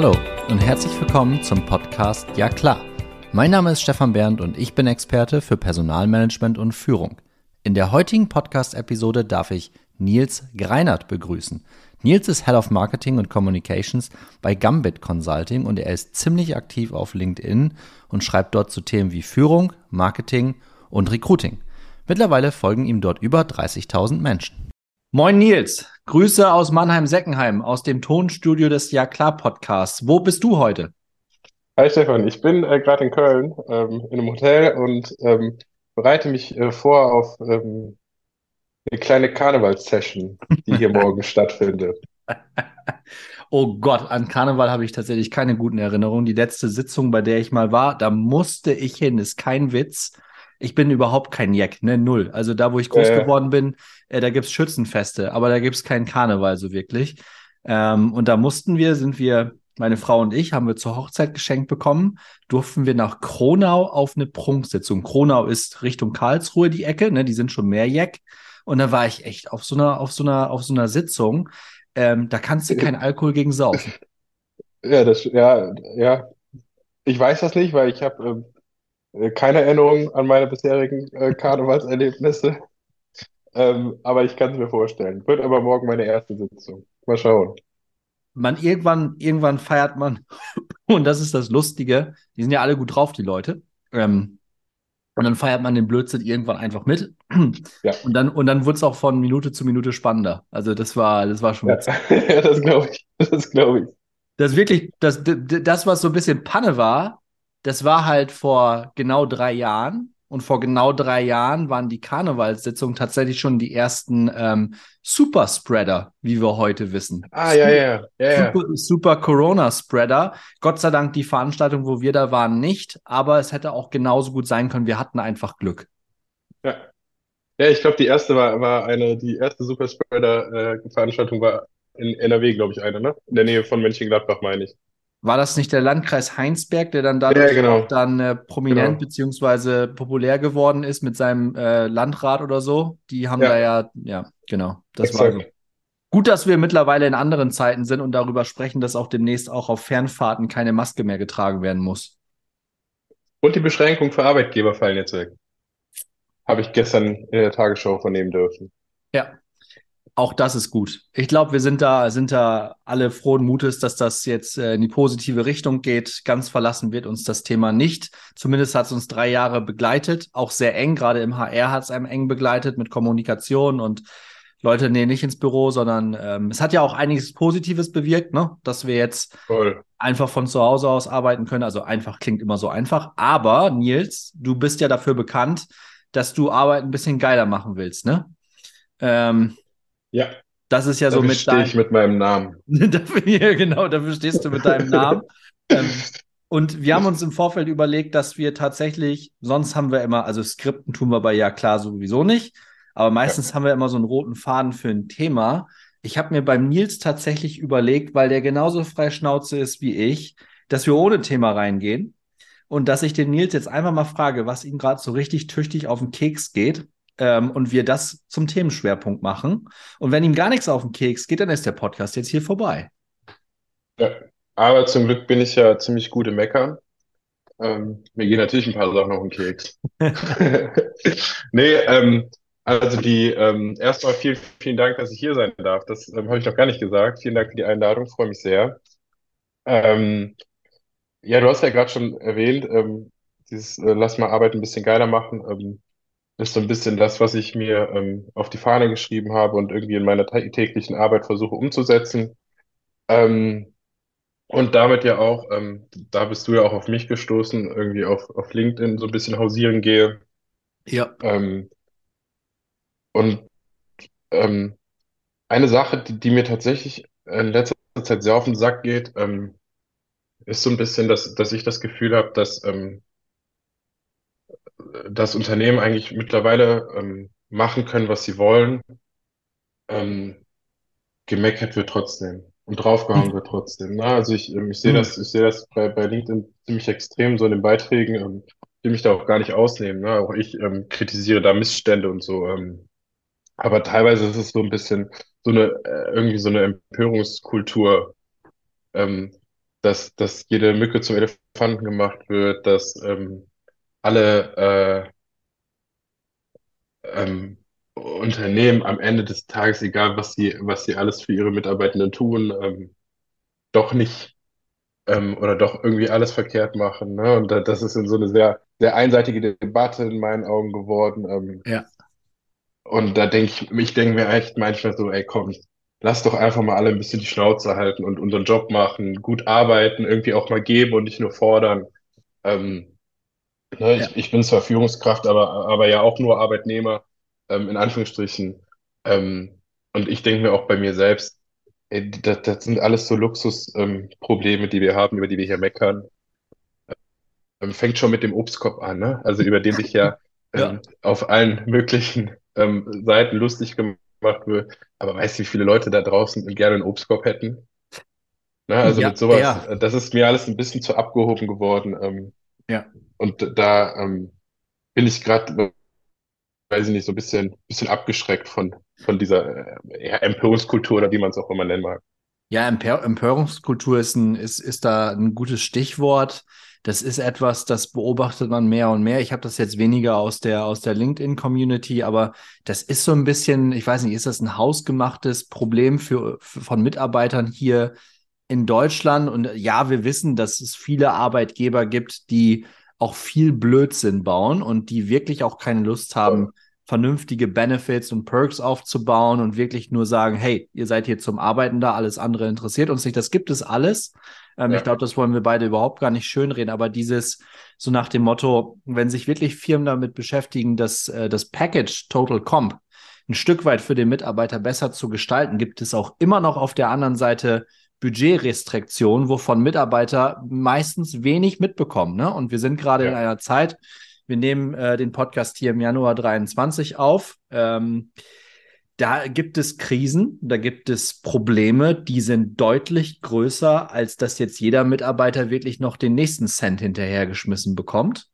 Hallo und herzlich willkommen zum Podcast Ja klar. Mein Name ist Stefan Bernd und ich bin Experte für Personalmanagement und Führung. In der heutigen Podcast-Episode darf ich Nils Greinert begrüßen. Nils ist Head of Marketing und Communications bei Gambit Consulting und er ist ziemlich aktiv auf LinkedIn und schreibt dort zu Themen wie Führung, Marketing und Recruiting. Mittlerweile folgen ihm dort über 30.000 Menschen. Moin Nils, Grüße aus Mannheim-Seckenheim, aus dem Tonstudio des Ja klar Podcasts. Wo bist du heute? Hi Stefan, ich bin äh, gerade in Köln ähm, in einem Hotel und ähm, bereite mich äh, vor auf ähm, eine kleine Karnevalssession, die hier morgen stattfindet. Oh Gott, an Karneval habe ich tatsächlich keine guten Erinnerungen. Die letzte Sitzung, bei der ich mal war, da musste ich hin, ist kein Witz. Ich bin überhaupt kein Jack, ne, null. Also da, wo ich groß äh. geworden bin, äh, da gibt's Schützenfeste, aber da gibt's keinen Karneval so wirklich. Ähm, und da mussten wir, sind wir, meine Frau und ich, haben wir zur Hochzeit geschenkt bekommen, durften wir nach Kronau auf eine Prunksitzung. Kronau ist Richtung Karlsruhe die Ecke, ne, die sind schon mehr Jack. Und da war ich echt auf so einer, auf so einer, auf so einer Sitzung. Ähm, da kannst du kein Alkohol gegen saufen. Ja, das, ja, ja. Ich weiß das nicht, weil ich habe ähm, äh, keine Erinnerung an meine bisherigen äh, Karnevalserlebnisse. Ähm, aber ich kann es mir vorstellen. Wird aber morgen meine erste Sitzung. Mal schauen. Man, irgendwann, irgendwann feiert man, und das ist das Lustige, die sind ja alle gut drauf, die Leute. Ähm, und dann feiert man den Blödsinn irgendwann einfach mit. Ja. Und dann, und dann wurde es auch von Minute zu Minute spannender. Also das war, das war schon ja. ja, das glaube ich. Das glaube ich. Das wirklich, das, das, was so ein bisschen Panne war, das war halt vor genau drei Jahren. Und vor genau drei Jahren waren die Karnevalssitzungen tatsächlich schon die ersten ähm, Superspreader, wie wir heute wissen. Ah, ja, ja, ja. Super, Super Corona-Spreader. Gott sei Dank die Veranstaltung, wo wir da waren, nicht. Aber es hätte auch genauso gut sein können. Wir hatten einfach Glück. Ja. Ja, ich glaube, die erste war, war eine, die erste Superspreader-Veranstaltung äh, war in NRW, glaube ich, eine, ne? In der Nähe von Mönchengladbach, meine ich. War das nicht der Landkreis Heinsberg, der dann dadurch ja, genau. auch dann äh, prominent genau. beziehungsweise populär geworden ist mit seinem äh, Landrat oder so? Die haben ja. da ja, ja, genau. Das Exakt. war so. Gut, dass wir mittlerweile in anderen Zeiten sind und darüber sprechen, dass auch demnächst auch auf Fernfahrten keine Maske mehr getragen werden muss. Und die Beschränkungen für Arbeitgeber fallen jetzt weg. Habe ich gestern in der Tagesschau vernehmen dürfen. Ja, auch das ist gut. Ich glaube, wir sind da, sind da alle frohen Mutes, dass das jetzt äh, in die positive Richtung geht. Ganz verlassen wird uns das Thema nicht. Zumindest hat es uns drei Jahre begleitet, auch sehr eng. Gerade im HR hat es einem eng begleitet mit Kommunikation und Leute, nee, nicht ins Büro, sondern ähm, es hat ja auch einiges Positives bewirkt, ne? dass wir jetzt Voll. einfach von zu Hause aus arbeiten können. Also einfach klingt immer so einfach. Aber Nils, du bist ja dafür bekannt, dass du Arbeit ein bisschen geiler machen willst, ne? Ähm, ja. Das ist ja dafür so mit stehe ich mit meinem Namen. dafür, ja, genau, dafür stehst du mit deinem Namen. ähm, und wir haben uns im Vorfeld überlegt, dass wir tatsächlich, sonst haben wir immer, also Skripten tun wir bei Ja klar sowieso nicht, aber meistens ja. haben wir immer so einen roten Faden für ein Thema. Ich habe mir beim Nils tatsächlich überlegt, weil der genauso frei Schnauze ist wie ich, dass wir ohne Thema reingehen und dass ich den Nils jetzt einfach mal frage, was ihm gerade so richtig tüchtig auf den Keks geht ähm, und wir das zum Themenschwerpunkt machen. Und wenn ihm gar nichts auf den Keks geht, dann ist der Podcast jetzt hier vorbei. Ja, aber zum Glück bin ich ja ziemlich gut im Meckern. Ähm, mir gehen natürlich ein paar Sachen auf den Keks. nee, ähm, also die ähm, erstmal vielen, vielen Dank, dass ich hier sein darf. Das ähm, habe ich noch gar nicht gesagt. Vielen Dank für die Einladung, freue mich sehr. Ähm, ja, du hast ja gerade schon erwähnt, ähm, dieses äh, Lass mal Arbeit ein bisschen geiler machen. Ähm, ist so ein bisschen das, was ich mir ähm, auf die Fahne geschrieben habe und irgendwie in meiner täglichen Arbeit versuche umzusetzen. Ähm, und damit ja auch, ähm, da bist du ja auch auf mich gestoßen, irgendwie auf, auf LinkedIn so ein bisschen hausieren gehe. Ja. Ähm, und ähm, eine Sache, die, die mir tatsächlich in letzter Zeit sehr auf den Sack geht, ähm, ist so ein bisschen, dass, dass ich das Gefühl habe, dass ähm, das Unternehmen eigentlich mittlerweile ähm, machen können, was sie wollen. Ähm, gemeckert wird trotzdem und draufgehauen wird trotzdem. Ne? Also ich, ähm, ich sehe das, ich sehe das bei, bei LinkedIn ziemlich extrem so in den Beiträgen. Ähm, will mich da auch gar nicht ausnehmen. Ne? Auch ich ähm, kritisiere da Missstände und so. Ähm, aber teilweise ist es so ein bisschen so eine äh, irgendwie so eine Empörungskultur. Ähm, dass, dass jede Mücke zum Elefanten gemacht wird, dass ähm, alle äh, ähm, Unternehmen am Ende des Tages, egal was sie, was sie alles für ihre Mitarbeitenden tun, ähm, doch nicht ähm, oder doch irgendwie alles verkehrt machen. Ne? Und da, das ist in so eine sehr, sehr einseitige Debatte in meinen Augen geworden. Ähm, Ja, und da denke ich, ich denke mir echt manchmal so, ey, komm, lass doch einfach mal alle ein bisschen die Schnauze halten und unseren Job machen, gut arbeiten, irgendwie auch mal geben und nicht nur fordern. Ähm, ne, ja. ich, ich bin zwar Führungskraft, aber, aber ja auch nur Arbeitnehmer, ähm, in Anführungsstrichen. Ähm, und ich denke mir auch bei mir selbst, ey, das, das sind alles so Luxusprobleme, ähm, die wir haben, über die wir hier meckern. Ähm, fängt schon mit dem Obstkorb an, ne? Also über den sich ja Ja. ähm, auf allen möglichen ähm, Seiten lustig gemacht wird. Aber weißt du, wie viele Leute da draußen gerne einen Obstkorb hätten? Ne? Also Ja, mit sowas, das ist mir alles ein bisschen zu abgehoben geworden. Ja. und da ähm, bin ich gerade, weiß ich nicht, so ein bisschen, bisschen abgeschreckt von, von dieser äh, Empörungskultur oder wie man es auch immer nennen mag. Ja, Empör Empörungskultur ist ein, ist, ist da ein gutes Stichwort. Das ist etwas, das beobachtet man mehr und mehr. Ich habe das jetzt weniger aus der, aus der LinkedIn-Community, aber das ist so ein bisschen, ich weiß nicht, ist das ein hausgemachtes Problem für, für, von Mitarbeitern hier in Deutschland? Und ja, wir wissen, dass es viele Arbeitgeber gibt, die auch viel Blödsinn bauen und die wirklich auch keine Lust haben, vernünftige Benefits und Perks aufzubauen und wirklich nur sagen, hey, ihr seid hier zum Arbeiten da, alles andere interessiert uns nicht. Das gibt es alles. Ähm, ich Ja, glaube, das wollen wir beide überhaupt gar nicht schönreden, aber dieses so nach dem Motto, wenn sich wirklich Firmen damit beschäftigen, dass äh, das Package Total Comp ein Stück weit für den Mitarbeiter besser zu gestalten, gibt es auch immer noch auf der anderen Seite Budgetrestriktionen, wovon Mitarbeiter meistens wenig mitbekommen. Ne? Und wir sind gerade in ja, einer Zeit, wir nehmen äh, den Podcast hier im Januar 23 auf. Ähm, da gibt es Krisen, da gibt es Probleme, die sind deutlich größer, als dass jetzt jeder Mitarbeiter wirklich noch den nächsten Cent hinterhergeschmissen bekommt.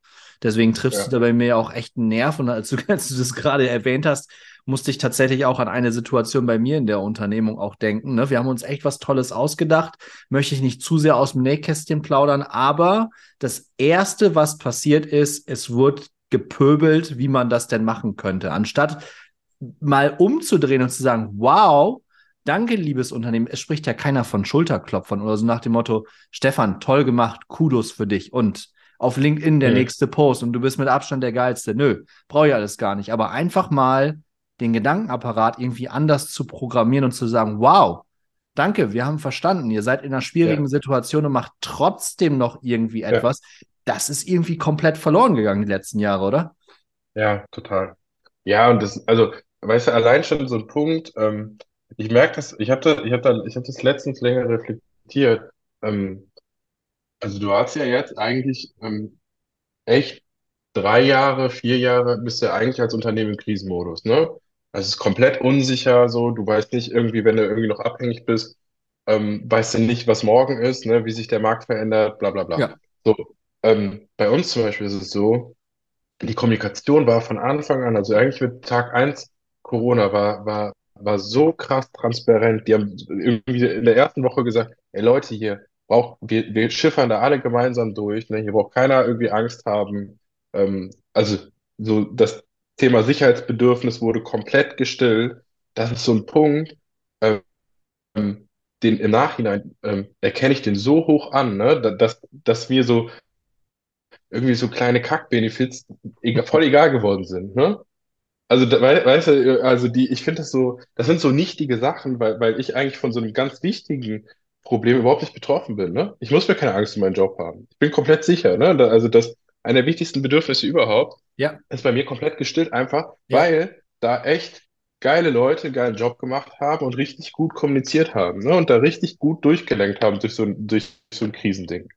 Deswegen triffst du ja, da bei mir auch echt einen Nerv. Und als du, als du das gerade erwähnt hast, musste ich tatsächlich auch an eine Situation bei mir in der Unternehmung auch denken. Ne? Wir haben uns echt was Tolles ausgedacht. Möchte ich nicht zu sehr aus dem Nähkästchen plaudern, aber das Erste, was passiert ist, es wurde gepöbelt, wie man das denn machen könnte. Anstatt mal umzudrehen und zu sagen, wow, danke, liebes Unternehmen. Es spricht ja keiner von Schulterklopfern oder so nach dem Motto, Stefan, toll gemacht, Kudos für dich und auf LinkedIn der hm, nächste Post und du bist mit Abstand der Geilste. Nö, brauche ich alles gar nicht. Aber einfach mal den Gedankenapparat irgendwie anders zu programmieren und zu sagen, wow, danke, wir haben verstanden, ihr seid in einer schwierigen ja, Situation und macht trotzdem noch irgendwie ja, etwas. Das ist irgendwie komplett verloren gegangen die letzten Jahre, oder? ja, total. Ja, und das, also, weißt du, allein schon so ein Punkt, ähm, ich merke das, ich habe da, ich habe da, ich habe das letztens länger reflektiert. Ähm, also du hast ja jetzt eigentlich ähm, echt drei Jahre, vier Jahre bist du ja eigentlich als Unternehmen im Krisenmodus, ne? Also es ist komplett unsicher, so, du weißt nicht irgendwie, wenn du irgendwie noch abhängig bist, ähm, weißt du nicht, was morgen ist, ne, wie sich der Markt verändert, bla bla bla. Ja, So, ähm, bei uns zum Beispiel ist es so, die Kommunikation war von Anfang an, also eigentlich mit Tag eins Corona war, war, war so krass transparent. Die haben irgendwie in der ersten Woche gesagt, ey Leute, hier braucht, wir, wir schiffern da alle gemeinsam durch, ne? Hier braucht keiner irgendwie Angst haben. Ähm, also so das Thema Sicherheitsbedürfnis wurde komplett gestillt. Das ist so ein Punkt, ähm, den im Nachhinein ähm, erkenne ich den so hoch an, ne? da- Dass, dass wir so irgendwie so kleine Kack-Benefits voll egal geworden sind, ne? Also, weißt du, also die, ich finde das so, das sind so nichtige Sachen, weil, weil ich eigentlich von so einem ganz wichtigen Problem überhaupt nicht betroffen bin, ne? Ich muss mir keine Angst um meinen Job haben. Ich bin komplett sicher, ne? Also das, einer der wichtigsten Bedürfnisse überhaupt ja, ist bei mir komplett gestillt, einfach ja. weil da echt geile Leute einen geilen Job gemacht haben und richtig gut kommuniziert haben, ne? Und da richtig gut durchgelenkt haben durch so ein, durch so ein Krisending.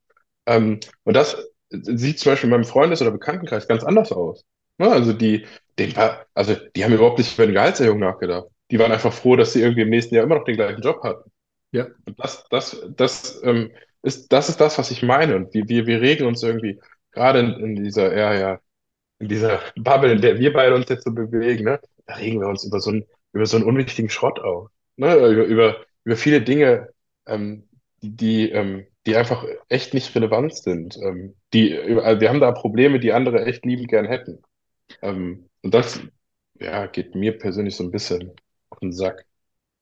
Ähm, und das sieht zum Beispiel in meinem Freundes- oder Bekanntenkreis ganz anders aus. Ne? Also die, den also die haben überhaupt nicht über eine Gehaltserhöhung nachgedacht. Die waren einfach froh, dass sie irgendwie im nächsten Jahr immer noch den gleichen Job hatten. Ja. Und das, das, das, ähm, ist, das ist das, was ich meine. Und wir, wir, wir regen uns irgendwie gerade in, in dieser, ja, ja, in dieser Bubble, in der wir beide uns jetzt so bewegen, ne, da regen wir uns über so einen, über so einen unwichtigen Schrott auf. Ne? Über, über, über viele Dinge, ähm, die, die, ähm, die einfach echt nicht relevant sind. Ähm, die, also wir haben da Probleme, die andere echt liebend gern hätten. Ähm, und das, ja, geht mir persönlich so ein bisschen auf den Sack.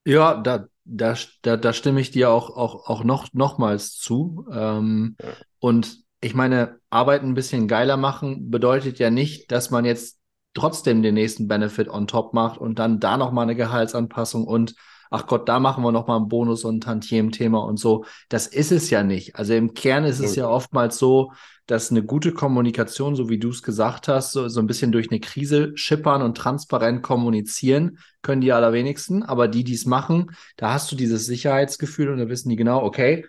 Ja, da, da, da, da stimme ich dir auch, auch, auch noch, nochmals zu. Ähm, Ja, und ich meine, Arbeit ein bisschen geiler machen bedeutet ja nicht, dass man jetzt trotzdem den nächsten Benefit on top macht und dann da nochmal eine Gehaltsanpassung und ach Gott, da machen wir nochmal einen Bonus und ein Tantiem-Thema und so. Das ist es ja nicht. Also im Kern ist es ja oftmals so, dass eine gute Kommunikation, so wie du es gesagt hast, so, so ein bisschen durch eine Krise schippern und transparent kommunizieren, können die allerwenigsten. Aber die, die es machen, da hast du dieses Sicherheitsgefühl und da wissen die genau, okay,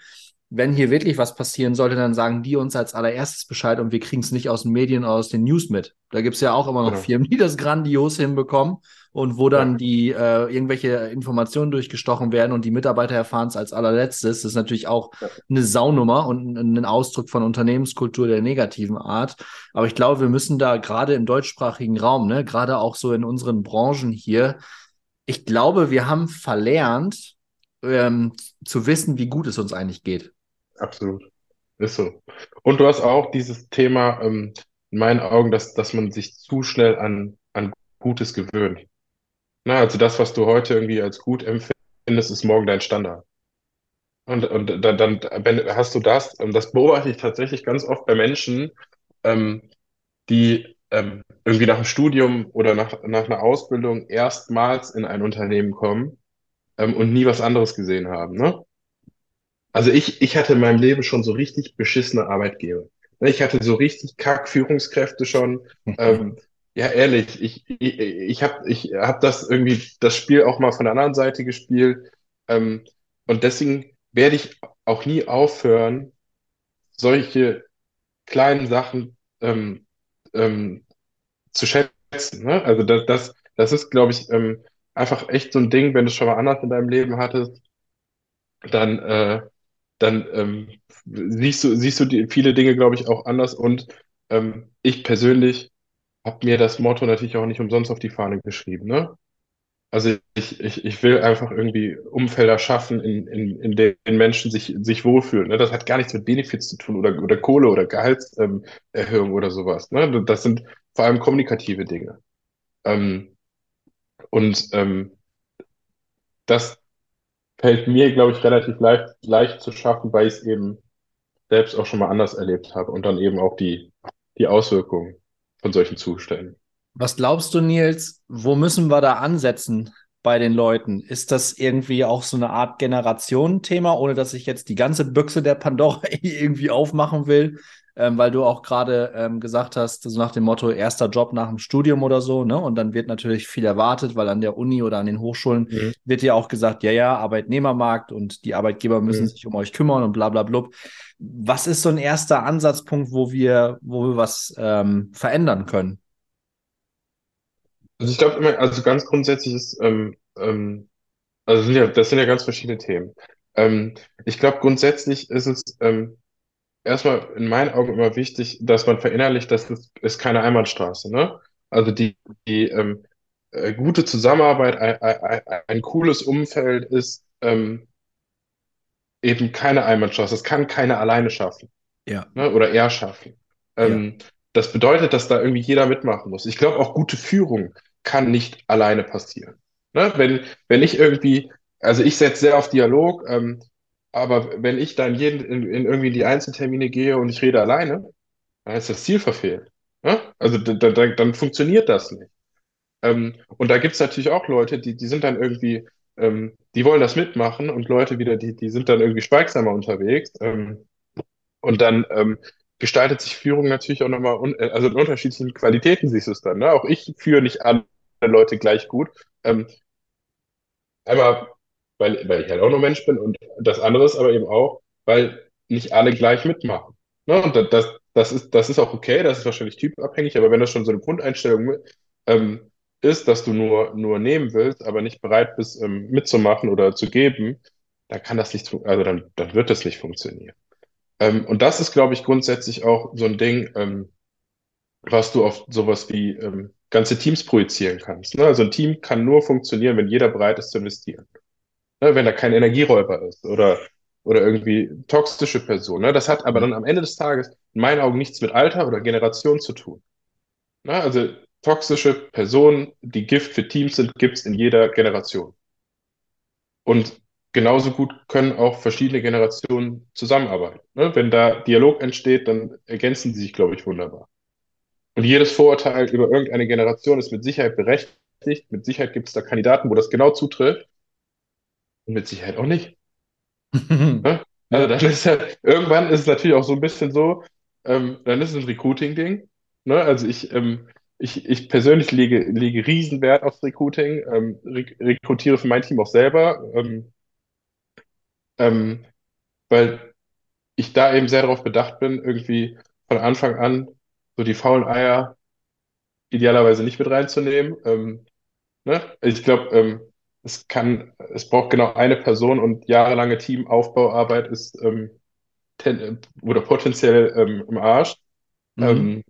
wenn hier wirklich was passieren sollte, dann sagen die uns als allererstes Bescheid und wir kriegen es nicht aus den Medien oder aus den News mit. Da gibt es ja auch immer noch Genau. Firmen, die das grandios hinbekommen und wo dann Ja, die äh, irgendwelche Informationen durchgestochen werden und die Mitarbeiter erfahren es als allerletztes. Das ist natürlich auch ja, eine Saunummer und ein ein Ausdruck von Unternehmenskultur der negativen Art. Aber ich glaube, wir müssen da gerade im deutschsprachigen Raum, ne, gerade auch so in unseren Branchen hier, ich glaube, wir haben verlernt, ähm, zu wissen, wie gut es uns eigentlich geht. Absolut. Ist so. Und du hast auch dieses Thema, ähm, in meinen Augen, dass, dass man sich zu schnell an, an Gutes gewöhnt. Na, also das, was du heute irgendwie als gut empfindest, ist morgen dein Standard. Und, und dann, dann wenn, hast du das, und das beobachte ich tatsächlich ganz oft bei Menschen, ähm, die ähm, irgendwie nach dem Studium oder nach, nach einer Ausbildung erstmals in ein Unternehmen kommen, ähm, und nie was anderes gesehen haben, ne? Also ich, ich hatte in meinem Leben schon so richtig beschissene Arbeitgeber. Ne, Ich hatte so richtig kack Führungskräfte schon. Ähm, ja, ehrlich, ich, ich, ich habe ich hab das irgendwie, das Spiel auch mal von der anderen Seite gespielt. Ähm, und deswegen werde ich auch nie aufhören, solche kleinen Sachen ähm, ähm, zu schätzen. Ne? Also das, das, das ist, glaube ich, ähm, einfach echt so ein Ding, wenn du es schon mal anders in deinem Leben hattest, dann, äh, dann ähm, siehst du, siehst du die, viele Dinge, glaube ich, auch anders. Und ähm, ich persönlich habe mir das Motto natürlich auch nicht umsonst auf die Fahne geschrieben. Ne? Also ich, ich, ich will einfach irgendwie Umfelder schaffen, in, in, in denen Menschen sich, sich wohlfühlen. Ne? Das hat gar nichts mit Benefits zu tun oder, oder Kohle oder Gehaltserhöhung ähm, oder sowas. Ne? Das sind vor allem kommunikative Dinge. Ähm, und ähm, das fällt mir, glaube ich, relativ leicht, leicht zu schaffen, weil ich es eben selbst auch schon mal anders erlebt habe und dann eben auch die, die Auswirkungen von solchen Zuständen. Was glaubst du, Nils, wo müssen wir da ansetzen bei den Leuten? Ist das irgendwie auch so eine Art Generationenthema, ohne dass ich jetzt die ganze Büchse der Pandora irgendwie aufmachen will? Ähm, weil du auch gerade ähm, gesagt hast, so nach dem Motto, erster Job nach dem Studium oder so, ne? Und dann wird natürlich viel erwartet, weil an der Uni oder an den Hochschulen Mhm. wird ja auch gesagt, ja, ja, Arbeitnehmermarkt und die Arbeitgeber müssen Mhm. sich um euch kümmern und bla bla blub. Was ist so ein erster Ansatzpunkt, wo wir, wo wir was ähm, verändern können? Also ich glaube immer, also ganz grundsätzlich ist, ähm, ähm, also sind ja, das sind ja ganz verschiedene Themen. Ähm, ich glaube, grundsätzlich ist es ähm, erstmal in meinen Augen immer wichtig, dass man verinnerlicht, dass ist keine Einbahnstraße, ne? Also die, die ähm, äh, gute Zusammenarbeit, ein, ein, ein cooles Umfeld ist ähm, eben keine Einbahnstraße. Das kann keiner alleine schaffen, Ja, ne? Oder er schaffen. ja. Ähm, das bedeutet, dass da irgendwie jeder mitmachen muss. Ich glaube, auch gute Führung kann nicht alleine passieren. Ne? Wenn, wenn ich irgendwie, also ich setze sehr auf Dialog, ähm, aber wenn ich dann jeden in, in irgendwie die Einzeltermine gehe und ich rede alleine, dann ist das Ziel verfehlt. Ne? Also da, da, da- dann funktioniert das nicht. Ähm, und da gibt's natürlich auch Leute, die, die sind dann irgendwie, ähm, die wollen das mitmachen und Leute wieder, die, die sind dann irgendwie schweigsamer unterwegs. Ähm, und dann ähm, gestaltet sich Führung natürlich auch nochmal, un äh, also in unterschiedlichen Qualitäten siehst du es dann. Ne? Auch ich führe nicht alle Leute gleich gut. Ähm, einmal, weil, weil ich halt auch nur Mensch bin und das andere ist aber eben auch, weil nicht alle gleich mitmachen. Ne? Und das, das, ist, das ist auch okay, das ist wahrscheinlich typabhängig, aber wenn das schon so eine Grundeinstellung ähm, ist, dass du nur, nur nehmen willst, aber nicht bereit bist, ähm, mitzumachen oder zu geben, dann kann das nicht, also dann, dann wird das nicht funktionieren. Ähm, und das ist, glaube ich, grundsätzlich auch so ein Ding, ähm, was du auf sowas wie ähm, ganze Teams projizieren kannst. Ne? Also ein Team kann nur funktionieren, wenn jeder bereit ist zu investieren. Ne? Wenn da kein Energieräuber ist oder oder irgendwie toxische Person. Ne? Das hat aber dann am Ende des Tages in meinen Augen nichts mit Alter oder Generation zu tun. Ne? Also toxische Personen, die Gift für Teams sind, gibt es in jeder Generation. Und genauso gut können auch verschiedene Generationen zusammenarbeiten. Ne? Wenn da Dialog entsteht, dann ergänzen sie sich, glaube ich, wunderbar. Und jedes Vorurteil über irgendeine Generation ist mit Sicherheit berechtigt. Mit Sicherheit gibt es da Kandidaten, wo das genau zutrifft. Und mit Sicherheit auch nicht. ne? Also dann ist ja, irgendwann ist es natürlich auch so ein bisschen so, ähm, dann ist es ein Recruiting-Ding. Ne? Also ich, ähm, ich, ich persönlich lege, lege Riesenwert aufs Recruiting, ähm, rek rekrutiere für mein Team auch selber, ähm, ähm, weil ich da eben sehr darauf bedacht bin, irgendwie von Anfang an so die faulen Eier idealerweise nicht mit reinzunehmen. Ähm, ne? Ich glaube, ähm, es kann, es braucht genau eine Person und jahrelange Teamaufbauarbeit ist ähm, ten, oder potenziell ähm, im Arsch. Mhm. Ähm,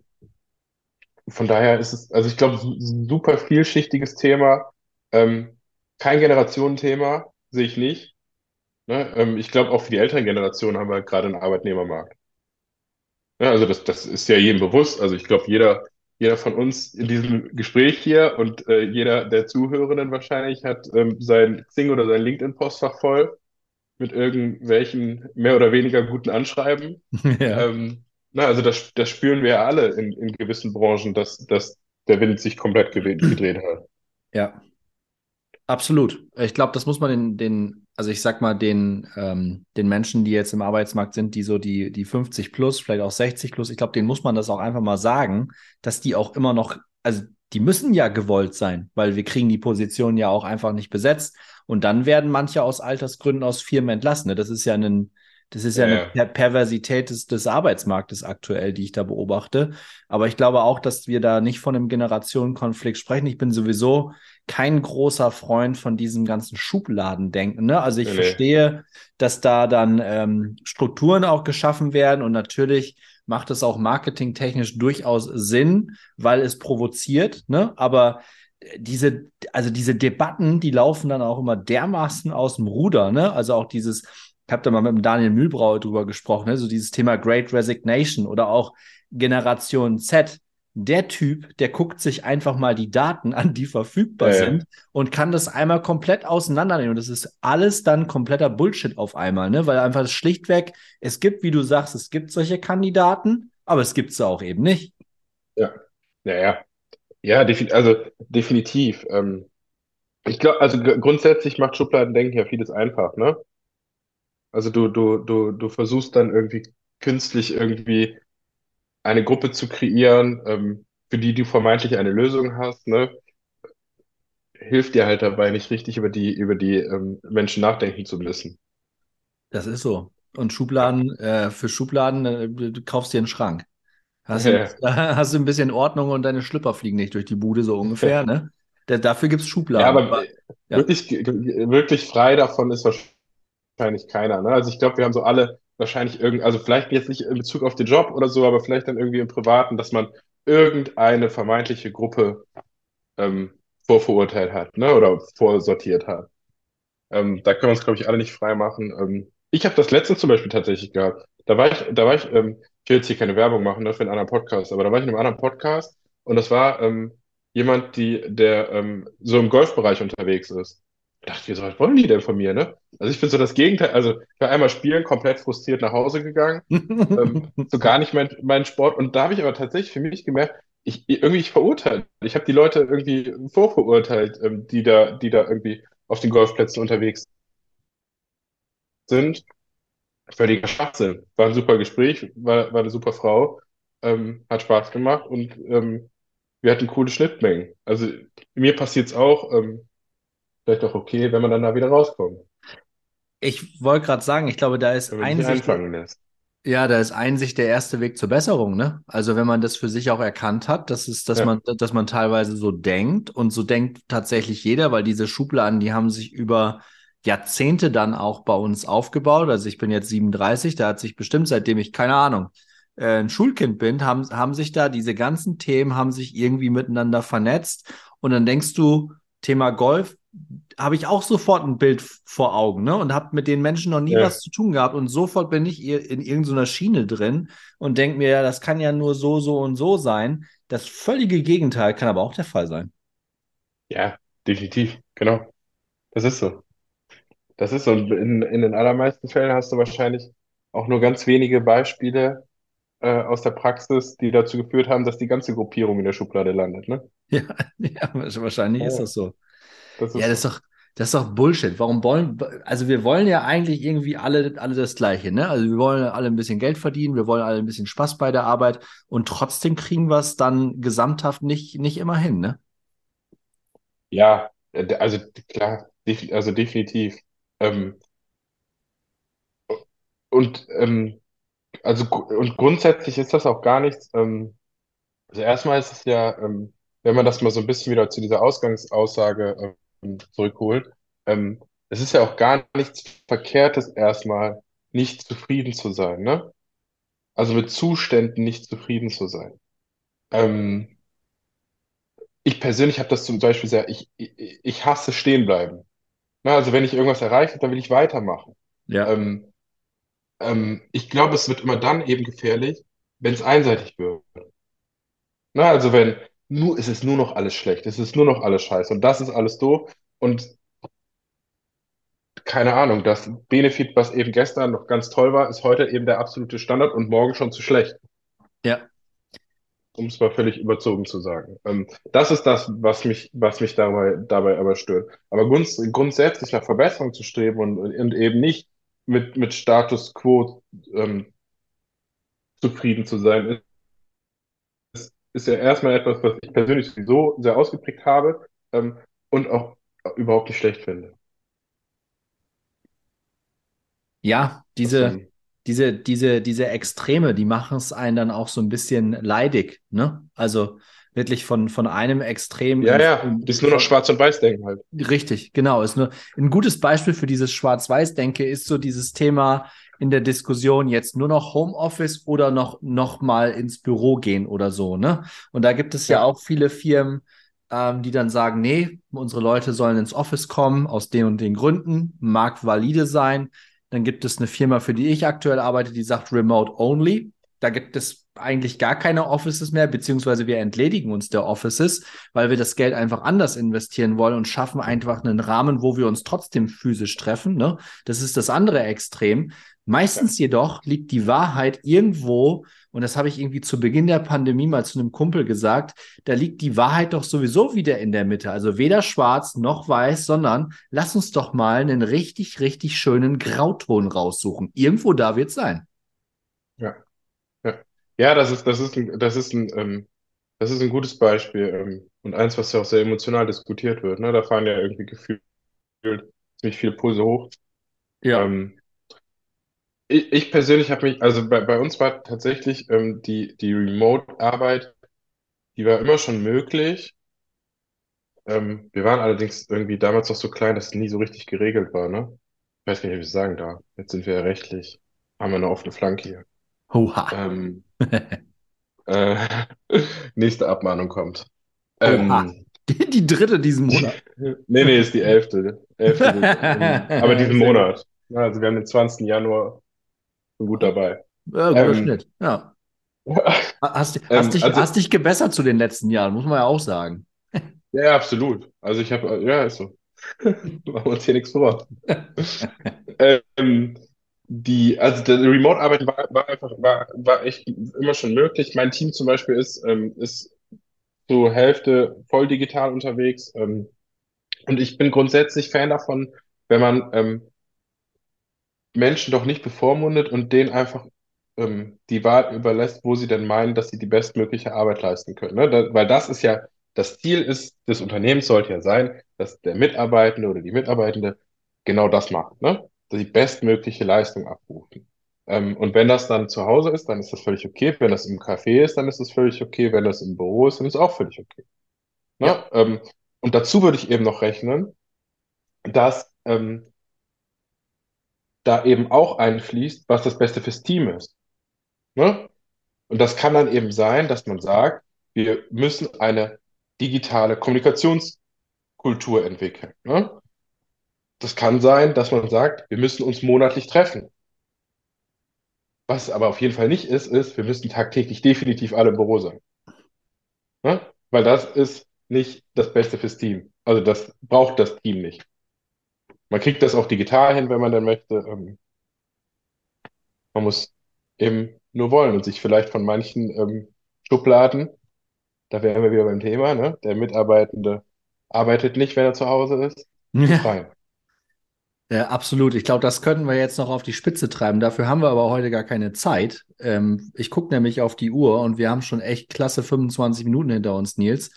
von daher ist es, also ich glaube, super vielschichtiges Thema. Ähm, kein Generationenthema, sehe ich nicht. Ne? Ähm, ich glaube, auch für die älteren Generationen haben wir gerade einen Arbeitnehmermarkt. Ja, also das, das ist ja jedem bewusst. Also ich glaube, jeder, jeder von uns in diesem Gespräch hier und äh, jeder der Zuhörenden wahrscheinlich hat ähm, sein Xing oder sein LinkedIn-Postfach voll mit irgendwelchen mehr oder weniger guten Anschreiben. Ja. Ähm, na, also das, das spüren wir ja alle in, in gewissen Branchen, dass, dass der Wind sich komplett gedreht, hat. Ja, absolut. Ich glaube, das muss man den, den, also ich sag mal, den, ähm, den Menschen, die jetzt im Arbeitsmarkt sind, die so die, die 50 plus, vielleicht auch 60 plus, ich glaube, denen muss man das auch einfach mal sagen, dass die auch immer noch, also die müssen ja gewollt sein, weil wir kriegen die Position ja auch einfach nicht besetzt. Und dann werden manche aus Altersgründen aus Firmen entlassen. Ne? Das ist ja ein, das ist ja, ja eine Perversität des, des Arbeitsmarktes aktuell, die ich da beobachte. Aber ich glaube auch, dass wir da nicht von einem Generationenkonflikt sprechen. Ich bin sowieso kein großer Freund von diesem ganzen Schubladendenken. Ne? Also ich nee. verstehe, dass da dann ähm, Strukturen auch geschaffen werden und natürlich macht es auch marketingtechnisch durchaus Sinn, weil es provoziert. Ne? Aber diese, also diese Debatten, die laufen dann auch immer dermaßen aus dem Ruder. Ne? Also auch dieses ich habe da mal mit dem Daniel Mühlbrauer drüber gesprochen, ne? so dieses Thema Great Resignation oder auch Generation Z. Der Typ, der guckt sich einfach mal die Daten an, die verfügbar ja, sind und kann das einmal komplett auseinandernehmen. Und das ist alles dann kompletter Bullshit auf einmal, ne? Weil einfach schlichtweg, es gibt, wie du sagst, es gibt solche Kandidaten, aber es gibt sie auch eben nicht. Ja, ja, ja. defin also definitiv. Ähm, ich glaube, also grundsätzlich macht Schubladendenken ja vieles einfach, ne? Also du, du, du, du versuchst dann irgendwie künstlich irgendwie eine Gruppe zu kreieren, ähm, für die du vermeintlich eine Lösung hast, ne? Hilft dir halt dabei, nicht richtig über die, über die ähm, Menschen nachdenken zu müssen. Das ist so. Und Schubladen, äh, für Schubladen, äh, du kaufst dir einen Schrank. Hast, ja. du, hast du ein bisschen Ordnung und deine Schlüpper fliegen nicht durch die Bude, so ungefähr, ne? dafür gibt es Schubladen. Ja, aber, aber ja. Wirklich, wirklich frei davon ist wahrscheinlich wahrscheinlich keiner. Ne? Also ich glaube, wir haben so alle wahrscheinlich irgend, also vielleicht jetzt nicht in Bezug auf den Job oder so, aber vielleicht dann irgendwie im Privaten, dass man irgendeine vermeintliche Gruppe ähm, vorverurteilt hat, ne? Oder vorsortiert hat. Ähm, da können wir uns, glaube ich, alle nicht frei machen. Ähm, ich habe das letzte zum Beispiel tatsächlich gehabt. Da war ich, da war ich, ähm, ich will jetzt hier keine Werbung machen, ne, für einen anderen Podcast, aber da war ich in einem anderen Podcast und das war ähm, jemand, die, der ähm, so im Golfbereich unterwegs ist dachte mir so, was wollen die denn von mir, ne? Also ich bin so das Gegenteil, also ich war einmal spielen, komplett frustriert nach Hause gegangen, ähm, so gar nicht mein, mein Sport und da habe ich aber tatsächlich für mich gemerkt, ich irgendwie ich verurteilt. Ich habe die Leute irgendwie vorverurteilt, ähm, die da, die da irgendwie auf den Golfplätzen unterwegs sind. Völliger Schwachsinn. War ein super Gespräch, war, war eine super Frau, ähm, hat Spaß gemacht und ähm, wir hatten coole Schnittmengen. Also mir passiert es auch, ähm, vielleicht auch okay, wenn man dann da wieder rauskommt. Ich wollte gerade sagen, ich glaube, da ist Einsicht. Ja, da ist Einsicht der erste Weg zur Besserung, ne? Also wenn man das für sich auch erkannt hat, dass es, dass ja. man, dass man teilweise so denkt und so denkt tatsächlich jeder, weil diese Schubladen, die haben sich über Jahrzehnte dann auch bei uns aufgebaut. Also ich bin jetzt 37, da hat sich bestimmt, seitdem ich, keine Ahnung, äh, ein Schulkind bin, haben, haben sich da diese ganzen Themen, haben sich irgendwie miteinander vernetzt. Und dann denkst du, Thema Golf, habe ich auch sofort ein Bild vor Augen, ne? Und habe mit den Menschen noch nie Ja. was zu tun gehabt und sofort bin ich in irgendeiner Schiene drin und denke mir, ja, das kann ja nur so, so und so sein. Das völlige Gegenteil kann aber auch der Fall sein. Ja, definitiv, genau. Das ist so. Das ist so. Und in, in den allermeisten Fällen hast du wahrscheinlich auch nur ganz wenige Beispiele äh, aus der Praxis, die dazu geführt haben, dass die ganze Gruppierung in der Schublade landet, ne? Ja, ja wahrscheinlich ist Ja. das so. Das Ja, das ist doch, das ist doch Bullshit. Warum wollen, also wir wollen ja eigentlich irgendwie alle, alle das Gleiche, ne? Also wir wollen alle ein bisschen Geld verdienen, wir wollen alle ein bisschen Spaß bei der Arbeit und trotzdem kriegen wir es dann gesamthaft nicht, nicht immer hin, ne? Ja, also klar, also definitiv. Ähm, und ähm, also und grundsätzlich ist das auch gar nichts. Ähm, also erstmal ist es ja, ähm, wenn man das mal so ein bisschen wieder zu dieser Ausgangsaussage zurückholt, ähm, es ist ja auch gar nichts Verkehrtes erstmal, nicht zufrieden zu sein, ne? Also mit Zuständen nicht zufrieden zu sein. Ähm, ich persönlich habe das zum Beispiel sehr, ich, ich, ich hasse stehen bleiben. Na, also wenn ich irgendwas erreiche, dann will ich weitermachen. Ja. Ähm, ähm, ich glaube, es wird immer dann eben gefährlich, wenn es einseitig wird. Na, also wenn nur, es ist nur noch alles schlecht, es ist nur noch alles scheiße und das ist alles doof und keine Ahnung, das Benefit, was eben gestern noch ganz toll war, ist heute eben der absolute Standard und morgen schon zu schlecht, Ja. um es mal völlig überzogen zu sagen. Ähm, das ist das, was mich, was mich dabei, dabei aber stört. Aber grunds grundsätzlich nach Verbesserung zu streben und, und eben nicht mit, mit Status quo ähm, zufrieden zu sein, ist, ja erstmal etwas, was ich persönlich sowieso sehr ausgeprägt habe ähm, und auch überhaupt nicht schlecht finde. Ja, diese, diese, diese, diese Extreme, die machen es einen dann auch so ein bisschen leidig, ne? Also wirklich von, von einem Extrem ja, ja, das ist nur noch Schwarz und Weiß denken halt. Richtig, genau. Ist nur ein gutes Beispiel für dieses Schwarz-Weiß-Denke ist so dieses Thema in der Diskussion jetzt nur noch Homeoffice oder noch, noch mal ins Büro gehen oder so, ne? Und da gibt es ja Ja, auch viele Firmen, ähm, die dann sagen, nee, unsere Leute sollen ins Office kommen aus den und den Gründen, mag valide sein. Dann gibt es eine Firma, für die ich aktuell arbeite, die sagt Remote Only. Da gibt es eigentlich gar keine Offices mehr, beziehungsweise wir entledigen uns der Offices, weil wir das Geld einfach anders investieren wollen und schaffen einfach einen Rahmen, wo wir uns trotzdem physisch treffen. Ne? Das ist das andere Extrem. Meistens jedoch liegt die Wahrheit irgendwo, und das habe ich irgendwie zu Beginn der Pandemie mal zu einem Kumpel gesagt, da liegt die Wahrheit doch sowieso wieder in der Mitte. Also weder schwarz noch weiß, sondern lass uns doch mal einen richtig, richtig schönen Grauton raussuchen. Irgendwo da wird es sein. ja, ja. Ja, das ist, das ist ein, das ist ein, ähm, das ist ein gutes Beispiel ähm, und eins, was ja auch sehr emotional diskutiert wird. Ne? Da fahren ja irgendwie gefühlt ziemlich viele Pulse hoch. Ja. Ähm, ich, ich persönlich habe mich, also bei, bei uns war tatsächlich ähm, die, die Remote-Arbeit, die war immer schon möglich. Ähm, wir waren allerdings irgendwie damals noch so klein, dass es nie so richtig geregelt war, ne? Ich weiß gar nicht, wie ich es sagen darf. Jetzt sind wir ja rechtlich, haben wir eine offene Flanke hier. Oha. Ähm, äh, nächste Abmahnung kommt. Oha. Ähm, Die, die dritte diesen Monat. nee, nee, ist die elfte. Elfte, ähm, aber diesen. Monat. Also wir haben den 20. Januar gut dabei. Ja, guter Ähm, Schnitt. Ja. Hast, hast, ähm, dich, also, hast dich gebessert zu den letzten Jahren, muss man ja auch sagen. ja, absolut. Also ich habe, ja, ist so. Machen wir uns hier nichts vor. Ähm, die, also der Remote-Arbeiten war, war einfach, war, war echt immer schon möglich. Mein Team zum Beispiel ist, ähm, ist zur Hälfte voll digital unterwegs. Ähm, und ich bin grundsätzlich Fan davon, wenn man ähm, Menschen doch nicht bevormundet und denen einfach ähm, die Wahl überlässt, wo sie denn meinen, dass sie die bestmögliche Arbeit leisten können. Ne? Da, weil das ist ja, das Ziel ist, des Unternehmens sollte ja sein, dass der Mitarbeitende oder die Mitarbeitende genau das macht, ne? Die bestmögliche Leistung abrufen. Ähm, und wenn das dann zu Hause ist, dann ist das völlig okay. Wenn das im Café ist, dann ist das völlig okay. Wenn das im Büro ist, dann ist es auch völlig okay. Ne? Ja. Ähm, und dazu würde ich eben noch rechnen, dass ähm, da eben auch einfließt, was das Beste fürs Team ist. Ne? Und das kann dann eben sein, dass man sagt, wir müssen eine digitale Kommunikationskultur Kultur entwickeln. Ne? Das kann sein, dass man sagt, wir müssen uns monatlich treffen. Was aber auf jeden Fall nicht ist, ist, wir müssen tagtäglich definitiv alle im Büro sein. Ne? Weil das ist nicht das Beste fürs Team. Also das braucht das Team nicht. Man kriegt das auch digital hin, wenn man dann möchte. Ähm, man muss eben nur wollen und sich vielleicht von manchen ähm, Schubladen, da wären wir wieder beim Thema, ne? Der Mitarbeitende arbeitet nicht, wenn er zu Hause ist, befreien. Ja, absolut. Ich glaube, das könnten wir jetzt noch auf die Spitze treiben. Dafür haben wir aber heute gar keine Zeit. Ähm, ich gucke nämlich auf die Uhr und wir haben schon echt klasse 25 Minuten hinter uns, Nils.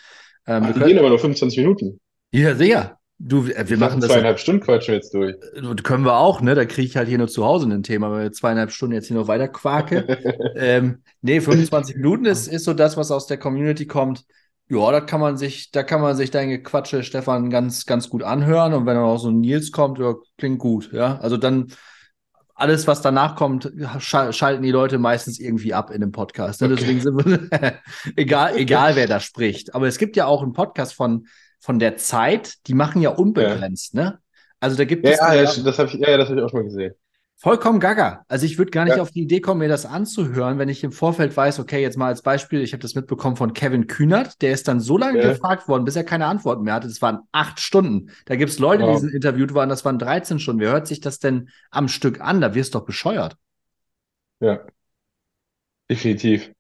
Ähm, Ach, wir gehen aber nur 25 Minuten. Ja, sehr. Du, äh, wir ich machen das. Zweieinhalb Stunden quatschen jetzt durch. Äh, können wir auch, ne? Da kriege ich halt hier nur zu Hause ein Thema, weil wir zweieinhalb Stunden jetzt hier noch weiter quake. ähm, nee, 25 Minuten ist, ist so das, was aus der Community kommt. Ja, da kann man sich, da kann man sich deine Quatsche, Stefan, ganz, ganz gut anhören. Und wenn dann auch so ein Nils kommt, ja, klingt gut, ja. Also dann alles, was danach kommt, schalten die Leute meistens irgendwie ab in dem Podcast. Ne? Okay. Deswegen sind wir egal, egal wer da spricht. Aber es gibt ja auch einen Podcast von, von der Zeit, die machen ja unbegrenzt, ja. ne? Also da gibt ja, es. Ja, ja, das habe ich, ja, das hab ich auch schon mal gesehen. Vollkommen gaga. Also ich würde gar nicht ja. auf die Idee kommen, mir das anzuhören, wenn ich im Vorfeld weiß, okay, jetzt mal als Beispiel, ich habe das mitbekommen von Kevin Kühnert, der ist dann so lange ja. gefragt worden, bis er keine Antworten mehr hatte. Das waren acht Stunden. Da gibt es Leute, wow. die sind interviewt waren, das waren 13 Stunden. Wie hört sich das denn am Stück an? Da wirst du doch bescheuert. Ja, definitiv.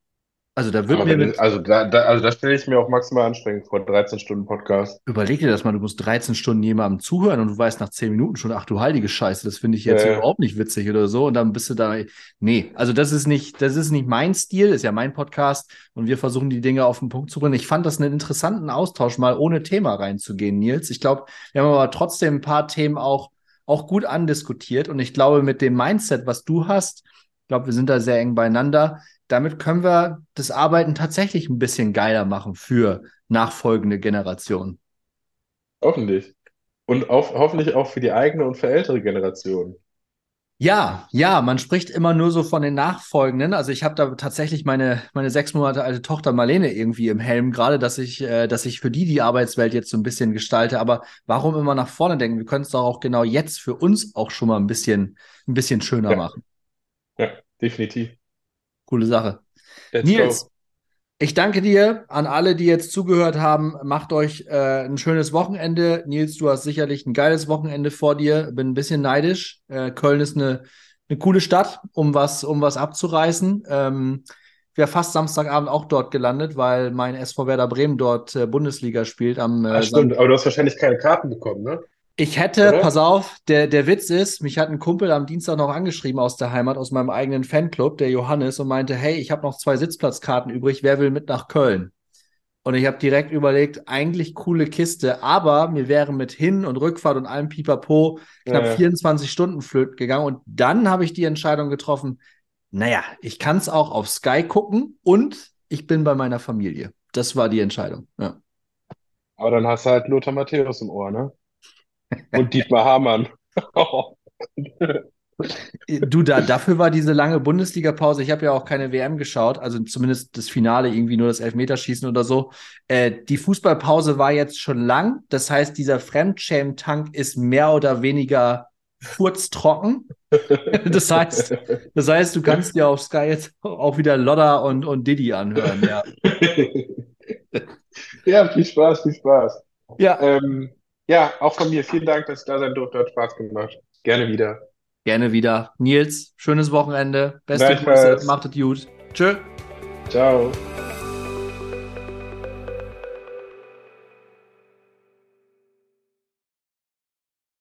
Also da wird mir mit, also da, da, also da stelle ich mir auch maximal anstrengend vor, 13 Stunden Podcast. Überleg dir das mal, du musst 13 Stunden jemandem zuhören und du weißt nach 10 Minuten schon, ach du heilige Scheiße, das finde ich jetzt äh. überhaupt nicht witzig oder so. Und dann bist du da. Nee, also das ist nicht, das ist nicht mein Stil, ist ja mein Podcast und wir versuchen die Dinge auf den Punkt zu bringen. Ich fand das einen interessanten Austausch, mal ohne Thema reinzugehen, Nils. Ich glaube, wir haben aber trotzdem ein paar Themen auch, auch gut andiskutiert und ich glaube, mit dem Mindset, was du hast, ich glaube, wir sind da sehr eng beieinander damit können wir das Arbeiten tatsächlich ein bisschen geiler machen für nachfolgende Generationen. Hoffentlich. Und auch, hoffentlich auch für die eigene und für ältere Generationen. Ja, ja, man spricht immer nur so von den Nachfolgenden. Also ich habe da tatsächlich meine, meine sechs Monate alte Tochter Marlene irgendwie im Helm, gerade, dass ich, äh, dass ich für die die Arbeitswelt jetzt so ein bisschen gestalte. Aber warum immer nach vorne denken? Wir können es doch auch genau jetzt für uns auch schon mal ein bisschen, ein bisschen schöner ja. machen. Ja, definitiv. Coole Sache. Let's Nils, go. ich danke dir an alle, die jetzt zugehört haben. Macht euch äh, ein schönes Wochenende. Nils, du hast sicherlich ein geiles Wochenende vor dir. Bin ein bisschen neidisch. Äh, Köln ist eine, eine coole Stadt, um was, um was abzureißen. Ähm, wäre fast Samstagabend auch dort gelandet, weil mein SV Werder Bremen dort äh, Bundesliga spielt. Am, äh, Ach, stimmt, aber du hast wahrscheinlich keine Karten bekommen, ne? Ich hätte, Oder? pass auf, der, der Witz ist, mich hat ein Kumpel am Dienstag noch angeschrieben aus der Heimat, aus meinem eigenen Fanclub, der Johannes, und meinte, hey, ich habe noch zwei Sitzplatzkarten übrig, wer will mit nach Köln? Und ich habe direkt überlegt, eigentlich coole Kiste, aber mir wäre mit Hin- und Rückfahrt und allem Pipapo knapp ja. 24 Stunden flöten gegangen. Und dann habe ich die Entscheidung getroffen, naja, ich kann es auch auf Sky gucken und ich bin bei meiner Familie. Das war die Entscheidung, ja. Aber dann hast du halt Lothar Matthäus im Ohr, ne? Und Dietmar Hamann. Du, da, dafür war diese lange Bundesliga-Pause. Ich habe ja auch keine WM geschaut, also zumindest das Finale, irgendwie nur das Elfmeterschießen oder so. Äh, die Fußballpause war jetzt schon lang. Das heißt, dieser Fremdschämen-Tank ist mehr oder weniger furztrocken. das heißt, das heißt, du kannst dir auf Sky jetzt auch wieder Lodda und, und Diddy anhören, ja. ja, viel Spaß, viel Spaß. Ja. Ähm, ja, auch von mir. Vielen Dank, dass ich da sein durfte. Hat Spaß gemacht. Gerne wieder. Gerne wieder. Nils, schönes Wochenende. Beste Grüße. Macht es gut. Tschö. Ciao.